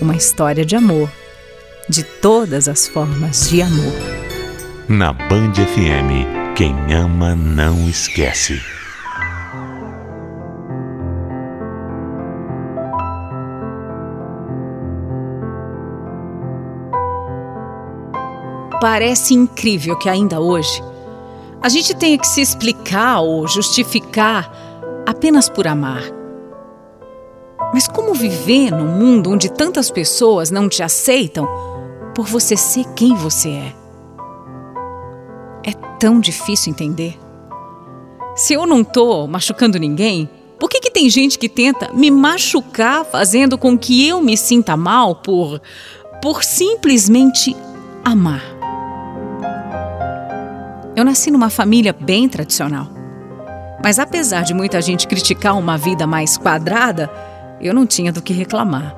uma história de amor, de todas as formas de amor. Na Band FM, quem ama não esquece. Parece incrível que ainda hoje a gente tenha que se explicar ou justificar apenas por amar. Mas como viver num mundo onde tantas pessoas não te aceitam por você ser quem você é? É tão difícil entender. Se eu não tô machucando ninguém, por que, que tem gente que tenta me machucar fazendo com que eu me sinta mal por por simplesmente amar? Eu nasci numa família bem tradicional. Mas apesar de muita gente criticar uma vida mais quadrada, eu não tinha do que reclamar.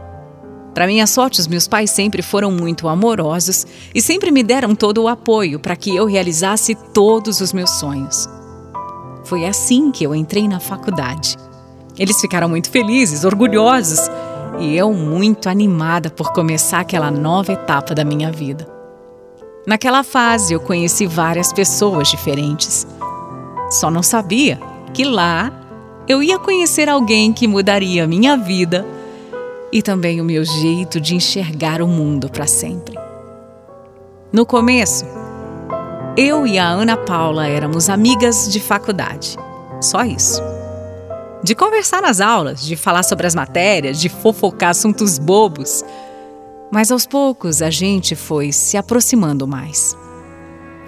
Para minha sorte, os meus pais sempre foram muito amorosos e sempre me deram todo o apoio para que eu realizasse todos os meus sonhos. Foi assim que eu entrei na faculdade. Eles ficaram muito felizes, orgulhosos e eu muito animada por começar aquela nova etapa da minha vida. Naquela fase, eu conheci várias pessoas diferentes. Só não sabia que lá eu ia conhecer alguém que mudaria a minha vida e também o meu jeito de enxergar o mundo para sempre. No começo, eu e a Ana Paula éramos amigas de faculdade. Só isso. De conversar nas aulas, de falar sobre as matérias, de fofocar assuntos bobos. Mas aos poucos a gente foi se aproximando mais.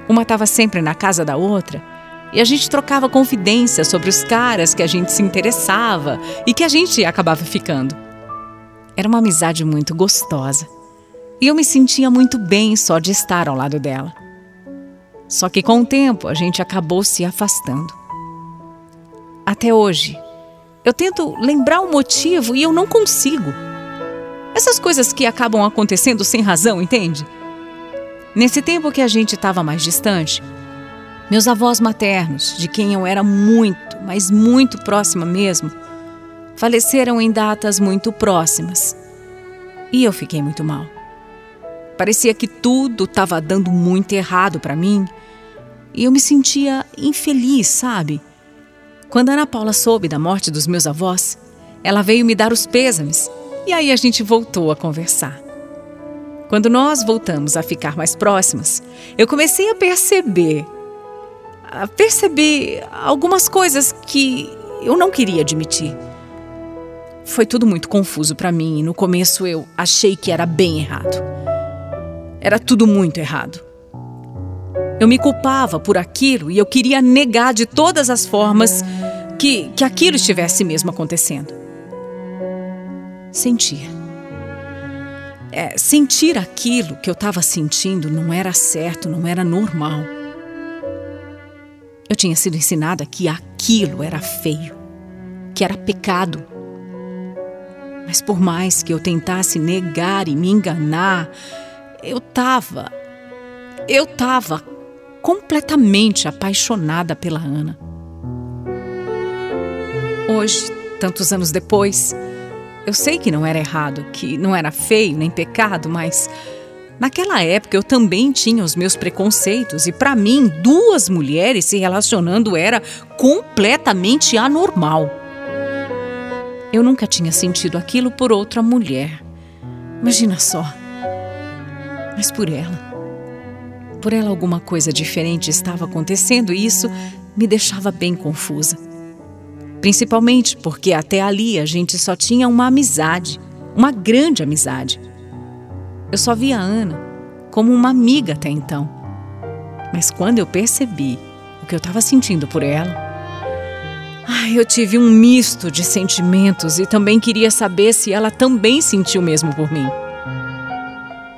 Uma estava sempre na casa da outra e a gente trocava confidências sobre os caras que a gente se interessava e que a gente acabava ficando. Era uma amizade muito gostosa e eu me sentia muito bem só de estar ao lado dela. Só que com o tempo a gente acabou se afastando. Até hoje, eu tento lembrar o motivo e eu não consigo. Essas coisas que acabam acontecendo sem razão, entende? Nesse tempo que a gente estava mais distante, meus avós maternos, de quem eu era muito, mas muito próxima mesmo, faleceram em datas muito próximas. E eu fiquei muito mal. Parecia que tudo estava dando muito errado para mim e eu me sentia infeliz, sabe? Quando Ana Paula soube da morte dos meus avós, ela veio me dar os pêsames e aí a gente voltou a conversar. Quando nós voltamos a ficar mais próximas, eu comecei a perceber a perceber algumas coisas que eu não queria admitir. Foi tudo muito confuso para mim e no começo eu achei que era bem errado. Era tudo muito errado. Eu me culpava por aquilo e eu queria negar de todas as formas que, que aquilo estivesse mesmo acontecendo. Sentir. É, sentir aquilo que eu estava sentindo não era certo, não era normal. Tinha sido ensinada que aquilo era feio, que era pecado. Mas por mais que eu tentasse negar e me enganar, eu estava. Eu estava completamente apaixonada pela Ana. Hoje, tantos anos depois, eu sei que não era errado, que não era feio nem pecado, mas naquela época eu também tinha os meus preconceitos e para mim duas mulheres se relacionando era completamente anormal. Eu nunca tinha sentido aquilo por outra mulher. Imagina só. Mas por ela. Por ela alguma coisa diferente estava acontecendo e isso me deixava bem confusa. Principalmente porque até ali a gente só tinha uma amizade, uma grande amizade. Eu só via a Ana como uma amiga até então. Mas quando eu percebi o que eu estava sentindo por ela, ai, eu tive um misto de sentimentos e também queria saber se ela também sentiu mesmo por mim.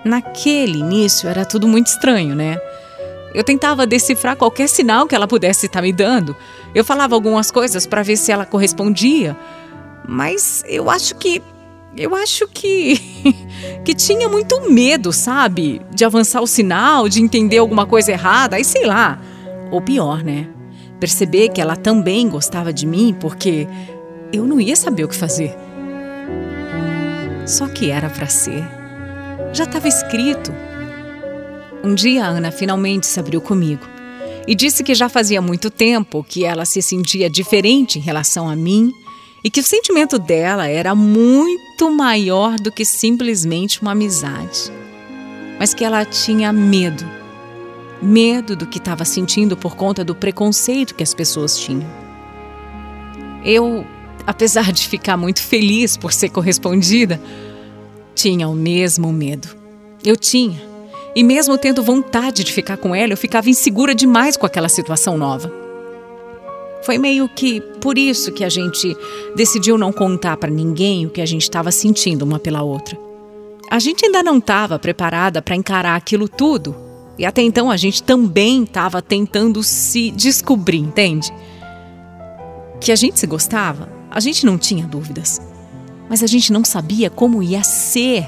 Naquele início era tudo muito estranho, né? Eu tentava decifrar qualquer sinal que ela pudesse estar me dando. Eu falava algumas coisas para ver se ela correspondia, mas eu acho que eu acho que que tinha muito medo, sabe? De avançar o sinal, de entender alguma coisa errada, aí sei lá. Ou pior, né? Perceber que ela também gostava de mim, porque eu não ia saber o que fazer. Só que era para ser. Já estava escrito. Um dia a Ana finalmente se abriu comigo e disse que já fazia muito tempo que ela se sentia diferente em relação a mim e que o sentimento dela era muito maior do que simplesmente uma amizade. Mas que ela tinha medo. Medo do que estava sentindo por conta do preconceito que as pessoas tinham. Eu, apesar de ficar muito feliz por ser correspondida, tinha o mesmo medo. Eu tinha e mesmo tendo vontade de ficar com ela, eu ficava insegura demais com aquela situação nova. Foi meio que por isso que a gente decidiu não contar para ninguém o que a gente estava sentindo uma pela outra. A gente ainda não estava preparada para encarar aquilo tudo. E até então a gente também estava tentando se descobrir, entende? Que a gente se gostava, a gente não tinha dúvidas. Mas a gente não sabia como ia ser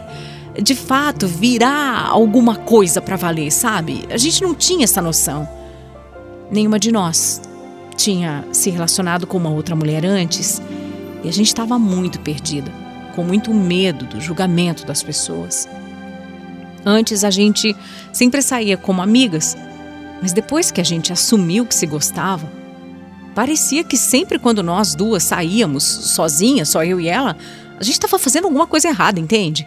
de fato virar alguma coisa para valer, sabe? A gente não tinha essa noção. Nenhuma de nós tinha se relacionado com uma outra mulher antes e a gente estava muito perdida, com muito medo do julgamento das pessoas. Antes a gente sempre saía como amigas, mas depois que a gente assumiu que se gostava, parecia que sempre quando nós duas saíamos sozinhas, só eu e ela, a gente estava fazendo alguma coisa errada, entende?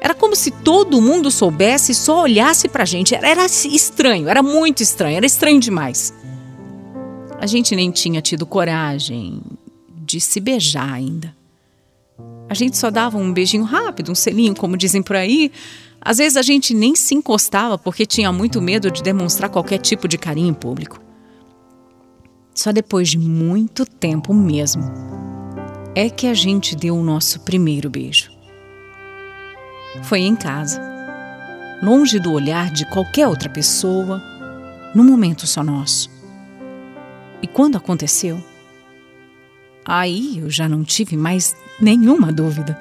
Era como se todo mundo soubesse e só olhasse pra gente. Era, era estranho, era muito estranho, era estranho demais. A gente nem tinha tido coragem de se beijar ainda. A gente só dava um beijinho rápido, um selinho, como dizem por aí. Às vezes a gente nem se encostava porque tinha muito medo de demonstrar qualquer tipo de carinho em público. Só depois de muito tempo mesmo é que a gente deu o nosso primeiro beijo. Foi em casa, longe do olhar de qualquer outra pessoa, num momento só nosso. E quando aconteceu, aí eu já não tive mais nenhuma dúvida.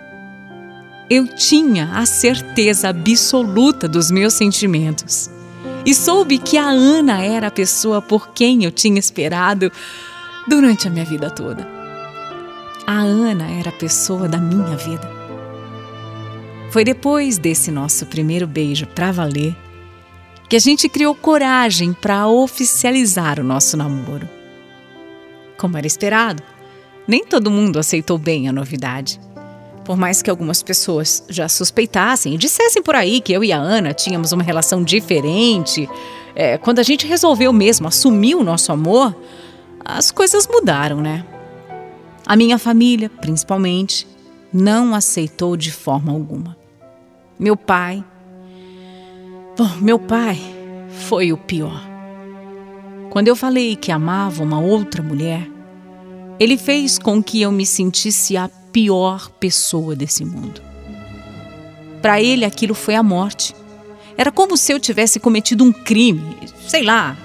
Eu tinha a certeza absoluta dos meus sentimentos e soube que a Ana era a pessoa por quem eu tinha esperado durante a minha vida toda. A Ana era a pessoa da minha vida. Foi depois desse nosso primeiro beijo para valer que a gente criou coragem para oficializar o nosso namoro. Como era esperado, nem todo mundo aceitou bem a novidade. Por mais que algumas pessoas já suspeitassem e dissessem por aí que eu e a Ana tínhamos uma relação diferente, é, quando a gente resolveu mesmo assumir o nosso amor, as coisas mudaram, né? A minha família, principalmente, não aceitou de forma alguma. Meu pai. Bom, meu pai foi o pior. Quando eu falei que amava uma outra mulher, ele fez com que eu me sentisse a pior pessoa desse mundo. Para ele, aquilo foi a morte. Era como se eu tivesse cometido um crime, sei lá.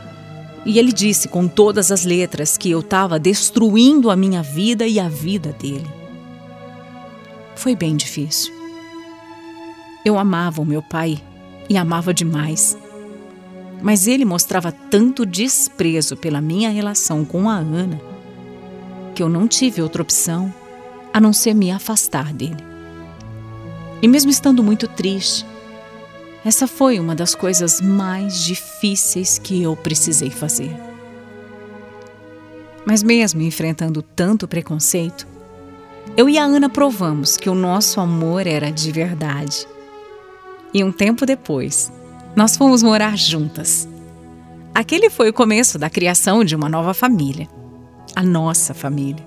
E ele disse com todas as letras que eu estava destruindo a minha vida e a vida dele. Foi bem difícil. Eu amava o meu pai e amava demais. Mas ele mostrava tanto desprezo pela minha relação com a Ana que eu não tive outra opção a não ser me afastar dele. E mesmo estando muito triste, essa foi uma das coisas mais difíceis que eu precisei fazer. Mas, mesmo enfrentando tanto preconceito, eu e a Ana provamos que o nosso amor era de verdade. E um tempo depois, nós fomos morar juntas. Aquele foi o começo da criação de uma nova família a nossa família.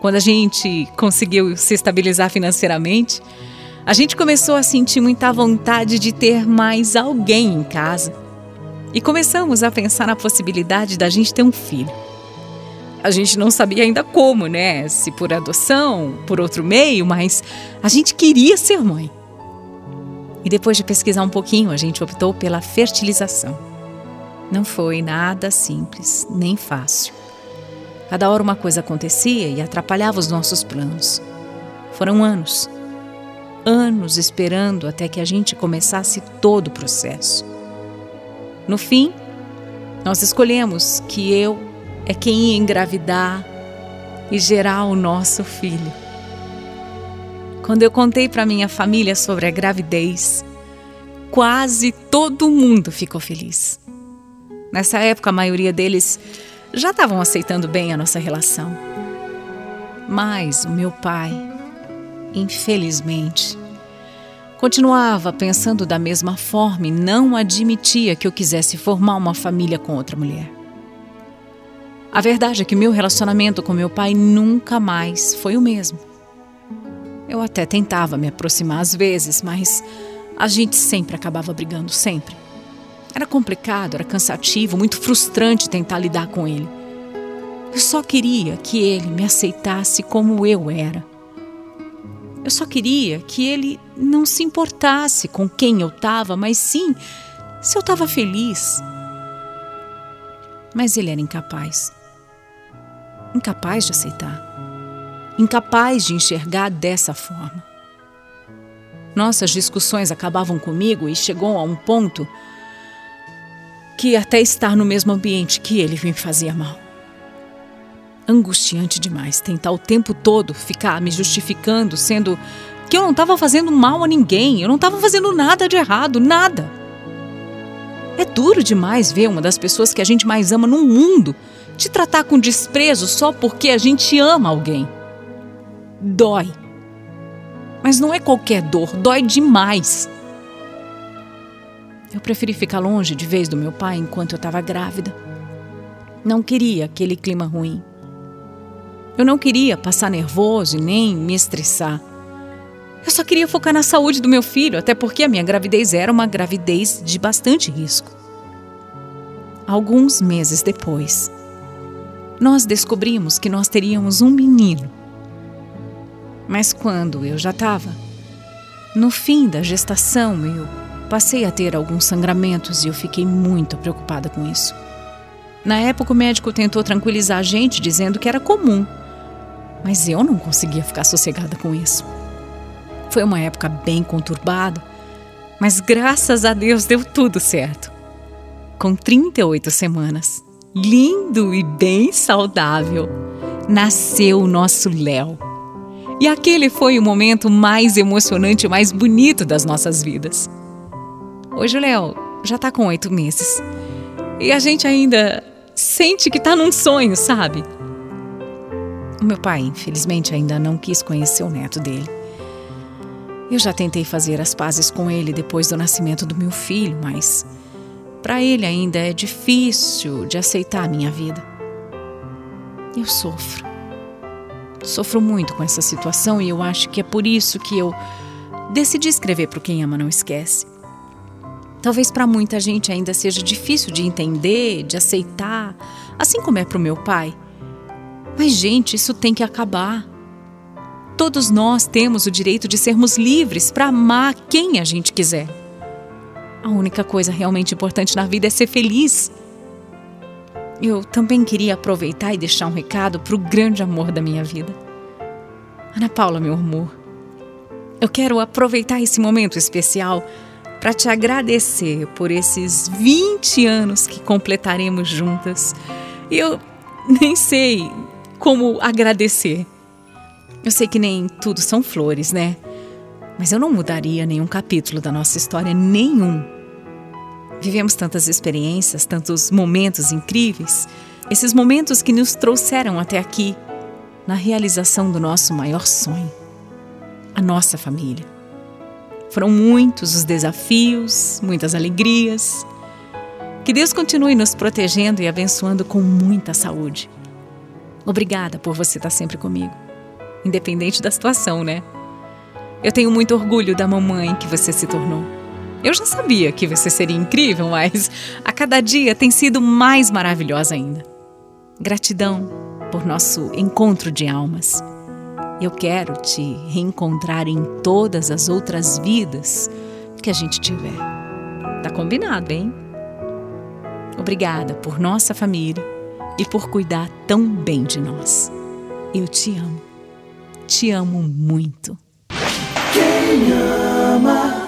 Quando a gente conseguiu se estabilizar financeiramente, a gente começou a sentir muita vontade de ter mais alguém em casa. E começamos a pensar na possibilidade da gente ter um filho. A gente não sabia ainda como, né? Se por adoção, por outro meio, mas a gente queria ser mãe. E depois de pesquisar um pouquinho, a gente optou pela fertilização. Não foi nada simples, nem fácil. Cada hora uma coisa acontecia e atrapalhava os nossos planos. Foram anos anos esperando até que a gente começasse todo o processo. No fim, nós escolhemos que eu é quem ia engravidar e gerar o nosso filho. Quando eu contei para minha família sobre a gravidez, quase todo mundo ficou feliz. Nessa época, a maioria deles já estavam aceitando bem a nossa relação. Mas o meu pai, infelizmente, continuava pensando da mesma forma e não admitia que eu quisesse formar uma família com outra mulher. A verdade é que meu relacionamento com meu pai nunca mais foi o mesmo. Eu até tentava me aproximar às vezes, mas a gente sempre acabava brigando, sempre. Era complicado, era cansativo, muito frustrante tentar lidar com ele. Eu só queria que ele me aceitasse como eu era. Eu só queria que ele não se importasse com quem eu estava, mas sim se eu estava feliz. Mas ele era incapaz. Incapaz de aceitar. Incapaz de enxergar dessa forma. Nossas discussões acabavam comigo e chegou a um ponto que até estar no mesmo ambiente que ele me fazia mal angustiante demais tentar o tempo todo ficar me justificando, sendo que eu não estava fazendo mal a ninguém, eu não estava fazendo nada de errado, nada. É duro demais ver uma das pessoas que a gente mais ama no mundo te tratar com desprezo só porque a gente ama alguém. Dói. Mas não é qualquer dor, dói demais. Eu preferi ficar longe de vez do meu pai enquanto eu estava grávida. Não queria aquele clima ruim. Eu não queria passar nervoso e nem me estressar. Eu só queria focar na saúde do meu filho, até porque a minha gravidez era uma gravidez de bastante risco. Alguns meses depois, nós descobrimos que nós teríamos um menino. Mas quando eu já estava no fim da gestação, eu passei a ter alguns sangramentos e eu fiquei muito preocupada com isso. Na época, o médico tentou tranquilizar a gente, dizendo que era comum mas eu não conseguia ficar sossegada com isso. Foi uma época bem conturbada, mas graças a Deus deu tudo certo. Com 38 semanas, lindo e bem saudável, nasceu o nosso Léo. E aquele foi o momento mais emocionante mais bonito das nossas vidas. Hoje o Léo já está com oito meses. E a gente ainda sente que está num sonho, sabe? O meu pai, infelizmente, ainda não quis conhecer o neto dele. Eu já tentei fazer as pazes com ele depois do nascimento do meu filho, mas para ele ainda é difícil de aceitar a minha vida. Eu sofro. Sofro muito com essa situação e eu acho que é por isso que eu decidi escrever para Quem Ama Não Esquece. Talvez para muita gente ainda seja difícil de entender, de aceitar, assim como é para o meu pai. Mas, gente, isso tem que acabar. Todos nós temos o direito de sermos livres para amar quem a gente quiser. A única coisa realmente importante na vida é ser feliz. Eu também queria aproveitar e deixar um recado para o grande amor da minha vida. Ana Paula, meu amor, eu quero aproveitar esse momento especial para te agradecer por esses 20 anos que completaremos juntas. Eu nem sei como agradecer. Eu sei que nem tudo são flores, né? Mas eu não mudaria nenhum capítulo da nossa história, nenhum. Vivemos tantas experiências, tantos momentos incríveis, esses momentos que nos trouxeram até aqui, na realização do nosso maior sonho, a nossa família. Foram muitos os desafios, muitas alegrias. Que Deus continue nos protegendo e abençoando com muita saúde. Obrigada por você estar sempre comigo, independente da situação, né? Eu tenho muito orgulho da mamãe que você se tornou. Eu já sabia que você seria incrível, mas a cada dia tem sido mais maravilhosa ainda. Gratidão por nosso encontro de almas. Eu quero te reencontrar em todas as outras vidas que a gente tiver. Tá combinado, hein? Obrigada por nossa família e por cuidar tão bem de nós. Eu te amo. Te amo muito. Quem ama